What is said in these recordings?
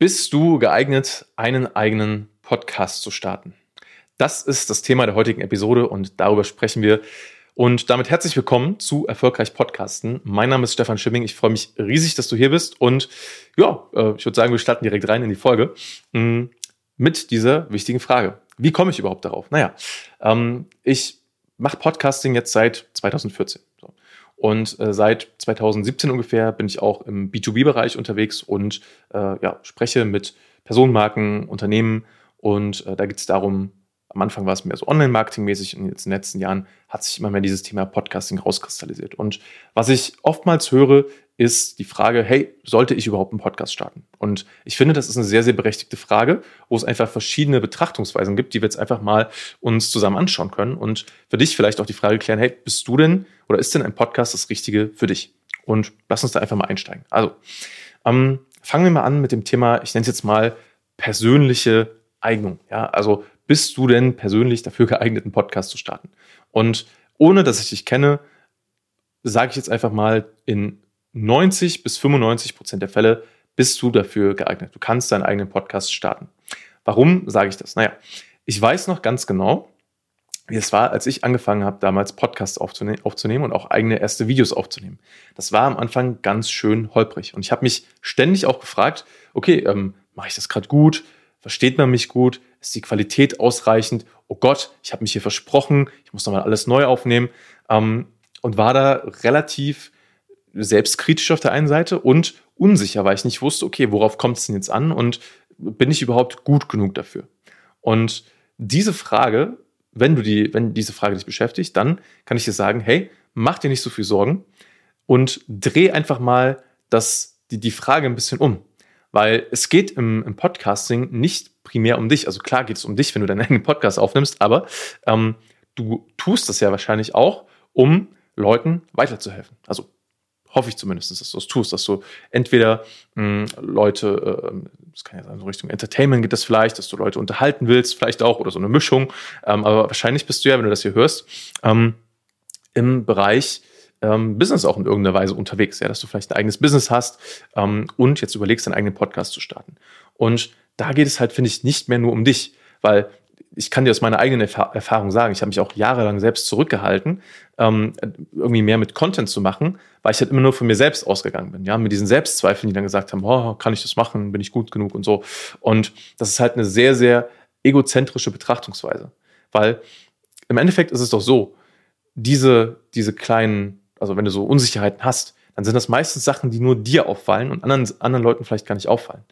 Bist du geeignet, einen eigenen Podcast zu starten? Das ist das Thema der heutigen Episode und darüber sprechen wir. Und damit herzlich willkommen zu Erfolgreich Podcasten. Mein Name ist Stefan Schimming. Ich freue mich riesig, dass du hier bist. Und ja, äh, ich würde sagen, wir starten direkt rein in die Folge mm, mit dieser wichtigen Frage. Wie komme ich überhaupt darauf? Naja, ähm, ich mache Podcasting jetzt seit 2014. Und äh, seit 2017 ungefähr bin ich auch im B2B-Bereich unterwegs und äh, ja, spreche mit Personenmarken, Unternehmen und äh, da geht es darum, am Anfang war es mehr so Online-Marketing-mäßig und jetzt in den letzten Jahren hat sich immer mehr dieses Thema Podcasting rauskristallisiert. Und was ich oftmals höre, ist die Frage, hey, sollte ich überhaupt einen Podcast starten? Und ich finde, das ist eine sehr, sehr berechtigte Frage, wo es einfach verschiedene Betrachtungsweisen gibt, die wir jetzt einfach mal uns zusammen anschauen können und für dich vielleicht auch die Frage klären, hey, bist du denn oder ist denn ein Podcast das Richtige für dich? Und lass uns da einfach mal einsteigen. Also, ähm, fangen wir mal an mit dem Thema, ich nenne es jetzt mal persönliche Eignung. Ja, also bist du denn persönlich dafür geeignet, einen Podcast zu starten? Und ohne dass ich dich kenne, sage ich jetzt einfach mal in 90 bis 95 Prozent der Fälle bist du dafür geeignet. Du kannst deinen eigenen Podcast starten. Warum sage ich das? Naja, ich weiß noch ganz genau, wie es war, als ich angefangen habe, damals Podcasts aufzunehmen, aufzunehmen und auch eigene erste Videos aufzunehmen. Das war am Anfang ganz schön holprig. Und ich habe mich ständig auch gefragt, okay, ähm, mache ich das gerade gut? Versteht man mich gut? Ist die Qualität ausreichend? Oh Gott, ich habe mich hier versprochen, ich muss nochmal alles neu aufnehmen. Ähm, und war da relativ selbstkritisch auf der einen Seite und unsicher, weil ich nicht wusste, okay, worauf kommt es denn jetzt an und bin ich überhaupt gut genug dafür? Und diese Frage, wenn du die, wenn diese Frage dich beschäftigt, dann kann ich dir sagen, hey, mach dir nicht so viel Sorgen und dreh einfach mal das, die, die Frage ein bisschen um. Weil es geht im, im Podcasting nicht primär um dich. Also klar geht es um dich, wenn du deinen eigenen Podcast aufnimmst, aber ähm, du tust das ja wahrscheinlich auch, um Leuten weiterzuhelfen. Also hoffe ich zumindest, dass du es tust, dass du entweder mh, hm, Leute, äh, das kann ja sein, so Richtung Entertainment geht das vielleicht, dass du Leute unterhalten willst, vielleicht auch, oder so eine Mischung. Ähm, aber wahrscheinlich bist du ja, wenn du das hier hörst, ähm, im Bereich ähm, Business auch in irgendeiner Weise unterwegs, ja, dass du vielleicht ein eigenes Business hast ähm, und jetzt überlegst, einen eigenen Podcast zu starten. Und da geht es halt, finde ich, nicht mehr nur um dich, weil ich kann dir aus meiner eigenen Erfahrung sagen, ich habe mich auch jahrelang selbst zurückgehalten, ähm, irgendwie mehr mit Content zu machen, weil ich halt immer nur von mir selbst ausgegangen bin. Ja, mit diesen Selbstzweifeln, die dann gesagt haben, oh, kann ich das machen, bin ich gut genug und so. Und das ist halt eine sehr, sehr egozentrische Betrachtungsweise. Weil im Endeffekt ist es doch so, diese, diese kleinen, also wenn du so Unsicherheiten hast, dann sind das meistens Sachen, die nur dir auffallen und anderen, anderen Leuten vielleicht gar nicht auffallen.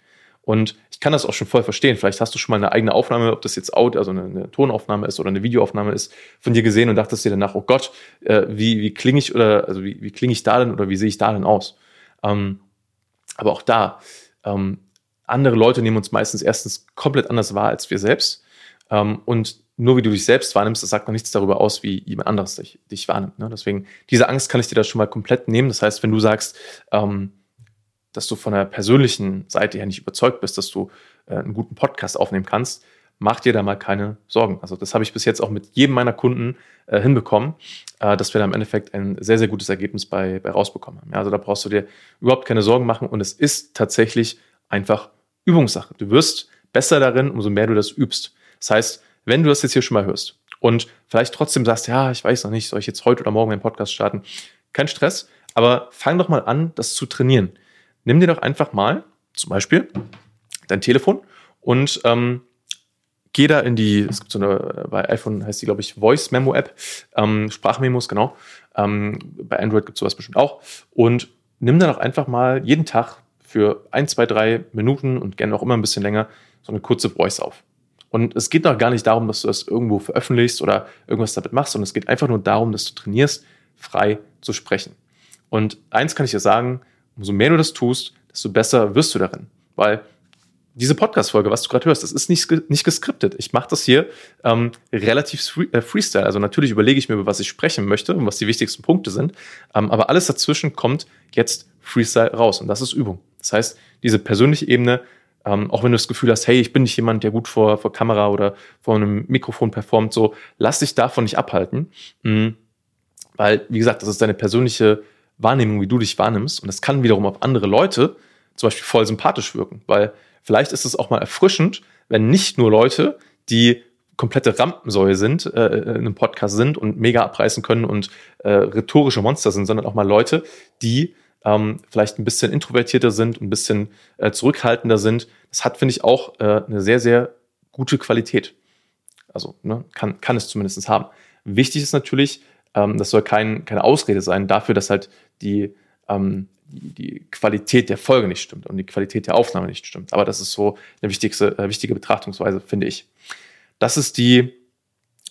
Und ich kann das auch schon voll verstehen. Vielleicht hast du schon mal eine eigene Aufnahme, ob das jetzt Audio, also eine, eine Tonaufnahme ist oder eine Videoaufnahme ist, von dir gesehen und dachtest dir danach, oh Gott, äh, wie, wie klinge ich oder also wie, wie klinge ich da denn oder wie sehe ich da denn aus? Ähm, aber auch da, ähm, andere Leute nehmen uns meistens erstens komplett anders wahr als wir selbst. Ähm, und nur wie du dich selbst wahrnimmst, das sagt noch nichts darüber aus, wie jemand anderes dich, dich wahrnimmt. Ne? Deswegen, diese Angst kann ich dir da schon mal komplett nehmen. Das heißt, wenn du sagst, ähm, dass du von der persönlichen Seite her nicht überzeugt bist, dass du äh, einen guten Podcast aufnehmen kannst, mach dir da mal keine Sorgen. Also das habe ich bis jetzt auch mit jedem meiner Kunden äh, hinbekommen, äh, dass wir da im Endeffekt ein sehr, sehr gutes Ergebnis bei, bei rausbekommen haben. Ja, also da brauchst du dir überhaupt keine Sorgen machen und es ist tatsächlich einfach Übungssache. Du wirst besser darin, umso mehr du das übst. Das heißt, wenn du das jetzt hier schon mal hörst und vielleicht trotzdem sagst, ja, ich weiß noch nicht, soll ich jetzt heute oder morgen einen Podcast starten? Kein Stress, aber fang doch mal an, das zu trainieren nimm dir doch einfach mal zum Beispiel dein Telefon und ähm, geh da in die, es gibt so eine, bei iPhone heißt die, glaube ich, Voice Memo App, ähm, Sprachmemos, genau. Ähm, bei Android gibt es sowas bestimmt auch. Und nimm da doch einfach mal jeden Tag für ein, zwei, drei Minuten und gerne auch immer ein bisschen länger so eine kurze Voice auf. Und es geht noch gar nicht darum, dass du das irgendwo veröffentlichst oder irgendwas damit machst, sondern es geht einfach nur darum, dass du trainierst, frei zu sprechen. Und eins kann ich dir sagen, umso mehr du das tust, desto besser wirst du darin. Weil diese Podcast-Folge, was du gerade hörst, das ist nicht, nicht geskriptet. Ich mache das hier ähm, relativ free, äh, Freestyle. Also natürlich überlege ich mir, über was ich sprechen möchte und was die wichtigsten Punkte sind. Ähm, aber alles dazwischen kommt jetzt Freestyle raus. Und das ist Übung. Das heißt, diese persönliche Ebene, ähm, auch wenn du das Gefühl hast, hey, ich bin nicht jemand, der gut vor, vor Kamera oder vor einem Mikrofon performt, so, lass dich davon nicht abhalten. Mhm. Weil, wie gesagt, das ist deine persönliche Wahrnehmung, wie du dich wahrnimmst. Und das kann wiederum auf andere Leute zum Beispiel voll sympathisch wirken, weil vielleicht ist es auch mal erfrischend, wenn nicht nur Leute, die komplette Rampensäue sind, äh, in einem Podcast sind und mega abreißen können und äh, rhetorische Monster sind, sondern auch mal Leute, die ähm, vielleicht ein bisschen introvertierter sind, ein bisschen äh, zurückhaltender sind. Das hat, finde ich, auch äh, eine sehr, sehr gute Qualität. Also ne, kann, kann es zumindest haben. Wichtig ist natürlich, ähm, das soll kein, keine Ausrede sein dafür, dass halt die, ähm, die, die, Qualität der Folge nicht stimmt und die Qualität der Aufnahme nicht stimmt. Aber das ist so eine wichtigste, äh, wichtige Betrachtungsweise, finde ich. Das ist die,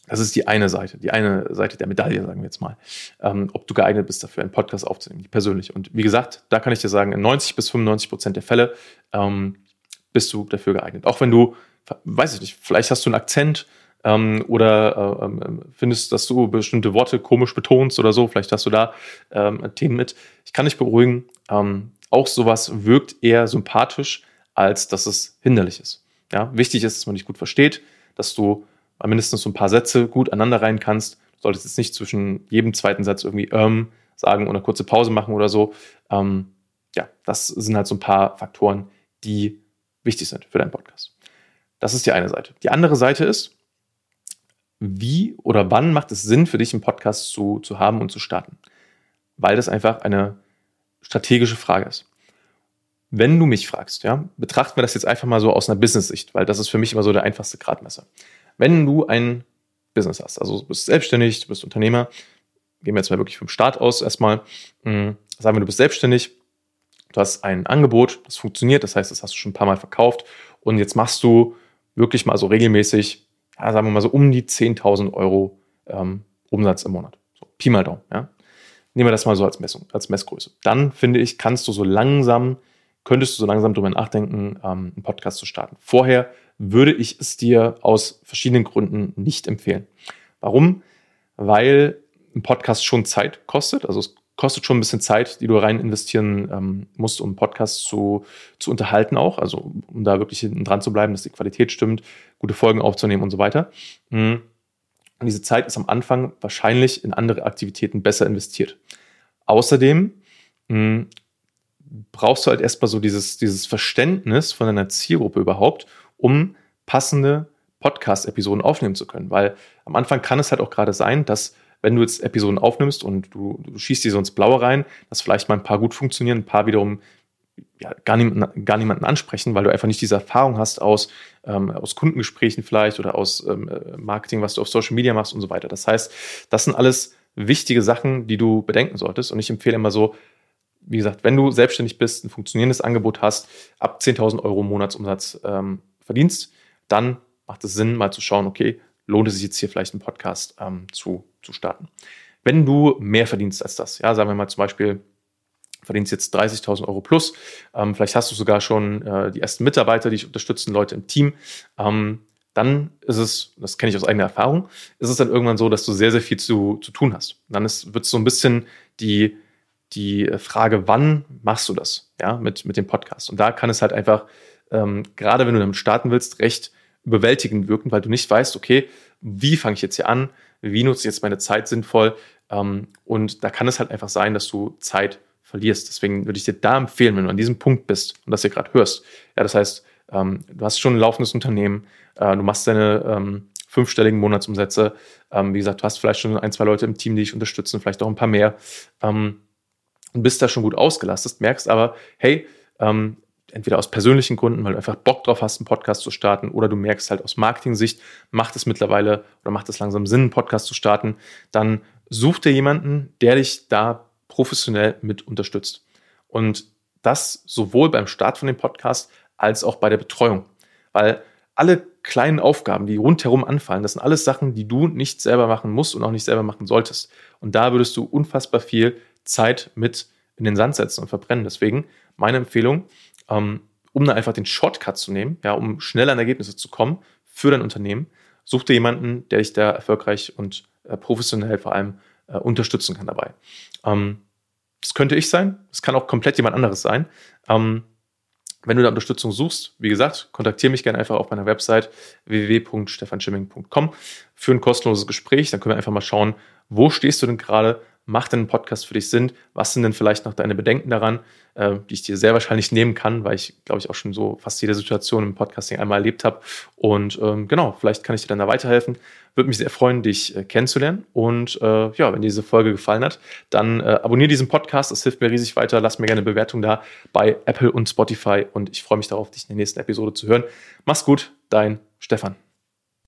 das ist die eine Seite, die eine Seite der Medaille, sagen wir jetzt mal. Ähm, ob du geeignet bist dafür, einen Podcast aufzunehmen, die persönliche. Und wie gesagt, da kann ich dir sagen, in 90 bis 95 Prozent der Fälle ähm, bist du dafür geeignet. Auch wenn du, weiß ich nicht, vielleicht hast du einen Akzent ähm, oder äh, ähm, findest, dass du bestimmte Worte komisch betonst oder so, vielleicht hast du da ähm, Themen mit. Ich kann dich beruhigen, ähm, auch sowas wirkt eher sympathisch, als dass es hinderlich ist. Ja, wichtig ist, dass man dich gut versteht, dass du mindestens so ein paar Sätze gut aneinander rein kannst. Du solltest jetzt nicht zwischen jedem zweiten Satz irgendwie ähm sagen oder kurze Pause machen oder so. Ähm, ja, das sind halt so ein paar Faktoren, die wichtig sind für deinen Podcast. Das ist die eine Seite. Die andere Seite ist, wie oder wann macht es Sinn für dich, einen Podcast zu, zu haben und zu starten? Weil das einfach eine strategische Frage ist. Wenn du mich fragst, ja, betrachten wir das jetzt einfach mal so aus einer Business-Sicht, weil das ist für mich immer so der einfachste Gradmesser. Wenn du ein Business hast, also du bist selbstständig, du bist Unternehmer, gehen wir jetzt mal wirklich vom Start aus erstmal, hm, sagen wir, du bist selbstständig, du hast ein Angebot, das funktioniert, das heißt, das hast du schon ein paar Mal verkauft und jetzt machst du wirklich mal so regelmäßig, ja, sagen wir mal so um die 10.000 Euro ähm, Umsatz im Monat. So, Pi mal Daumen, ja. Nehmen wir das mal so als Messung, als Messgröße. Dann finde ich, kannst du so langsam, könntest du so langsam drüber nachdenken, ähm, einen Podcast zu starten. Vorher würde ich es dir aus verschiedenen Gründen nicht empfehlen. Warum? Weil ein Podcast schon Zeit kostet. Also es kostet schon ein bisschen Zeit, die du rein investieren ähm, musst, um einen Podcast zu, zu unterhalten auch. Also um da wirklich hinten dran zu bleiben, dass die Qualität stimmt, gute Folgen aufzunehmen und so weiter. Mhm. Und diese Zeit ist am Anfang wahrscheinlich in andere Aktivitäten besser investiert. Außerdem mh, brauchst du halt erstmal so dieses, dieses Verständnis von deiner Zielgruppe überhaupt, um passende Podcast-Episoden aufnehmen zu können. Weil am Anfang kann es halt auch gerade sein, dass wenn du jetzt Episoden aufnimmst und du, du schießt die so ins Blaue rein, dass vielleicht mal ein paar gut funktionieren, ein paar wiederum ja, gar, niemanden, gar niemanden ansprechen, weil du einfach nicht diese Erfahrung hast aus, ähm, aus Kundengesprächen vielleicht oder aus ähm, Marketing, was du auf Social Media machst und so weiter. Das heißt, das sind alles wichtige Sachen, die du bedenken solltest. Und ich empfehle immer so, wie gesagt, wenn du selbstständig bist, ein funktionierendes Angebot hast, ab 10.000 Euro Monatsumsatz ähm, verdienst, dann macht es Sinn, mal zu schauen, okay, lohnt es sich jetzt hier vielleicht einen Podcast ähm, zu, zu starten. Wenn du mehr verdienst als das, ja, sagen wir mal zum Beispiel, verdienst jetzt 30.000 Euro plus, ähm, vielleicht hast du sogar schon äh, die ersten Mitarbeiter, die dich unterstützen, Leute im Team, ähm, dann ist es, das kenne ich aus eigener Erfahrung, ist es dann irgendwann so, dass du sehr, sehr viel zu, zu tun hast. dann wird es so ein bisschen die, die Frage, wann machst du das, ja, mit, mit dem Podcast? Und da kann es halt einfach, ähm, gerade wenn du damit starten willst, recht überwältigend wirken, weil du nicht weißt, okay, wie fange ich jetzt hier an? Wie nutze ich jetzt meine Zeit sinnvoll? Ähm, und da kann es halt einfach sein, dass du Zeit verlierst. Deswegen würde ich dir da empfehlen, wenn du an diesem Punkt bist und das hier gerade hörst. Ja, das heißt, ähm, du hast schon ein laufendes Unternehmen, äh, du machst deine ähm, fünfstelligen Monatsumsätze. Ähm, wie gesagt, du hast vielleicht schon ein, zwei Leute im Team, die dich unterstützen, vielleicht auch ein paar mehr. Ähm, und bist da schon gut ausgelastet, merkst aber, hey, ähm, entweder aus persönlichen Gründen, weil du einfach Bock drauf hast, einen Podcast zu starten, oder du merkst halt aus Marketing-Sicht, macht es mittlerweile oder macht es langsam Sinn, einen Podcast zu starten, dann such dir jemanden, der dich da professionell mit unterstützt. Und das sowohl beim Start von dem Podcast als auch bei der Betreuung. Weil alle kleinen Aufgaben, die rundherum anfallen, das sind alles Sachen, die du nicht selber machen musst und auch nicht selber machen solltest. Und da würdest du unfassbar viel Zeit mit in den Sand setzen und verbrennen. Deswegen meine Empfehlung, ähm, um dann einfach den Shortcut zu nehmen, ja, um schneller an Ergebnisse zu kommen für dein Unternehmen, such dir jemanden, der dich da erfolgreich und äh, professionell vor allem äh, unterstützen kann dabei. Ähm, das könnte ich sein, es kann auch komplett jemand anderes sein. Ähm, wenn du da Unterstützung suchst, wie gesagt, kontaktiere mich gerne einfach auf meiner Website www.stefanschimming.com für ein kostenloses Gespräch. Dann können wir einfach mal schauen, wo stehst du denn gerade, macht denn ein Podcast für dich Sinn? Was sind denn vielleicht noch deine Bedenken daran, äh, die ich dir sehr wahrscheinlich nehmen kann, weil ich, glaube ich, auch schon so fast jede Situation im Podcasting einmal erlebt habe. Und ähm, genau, vielleicht kann ich dir dann da weiterhelfen. Würde mich sehr freuen, dich äh, kennenzulernen. Und äh, ja, wenn dir diese Folge gefallen hat, dann äh, abonniere diesen Podcast. Das hilft mir riesig weiter. Lass mir gerne eine Bewertung da bei Apple und Spotify. Und ich freue mich darauf, dich in der nächsten Episode zu hören. Mach's gut, dein Stefan.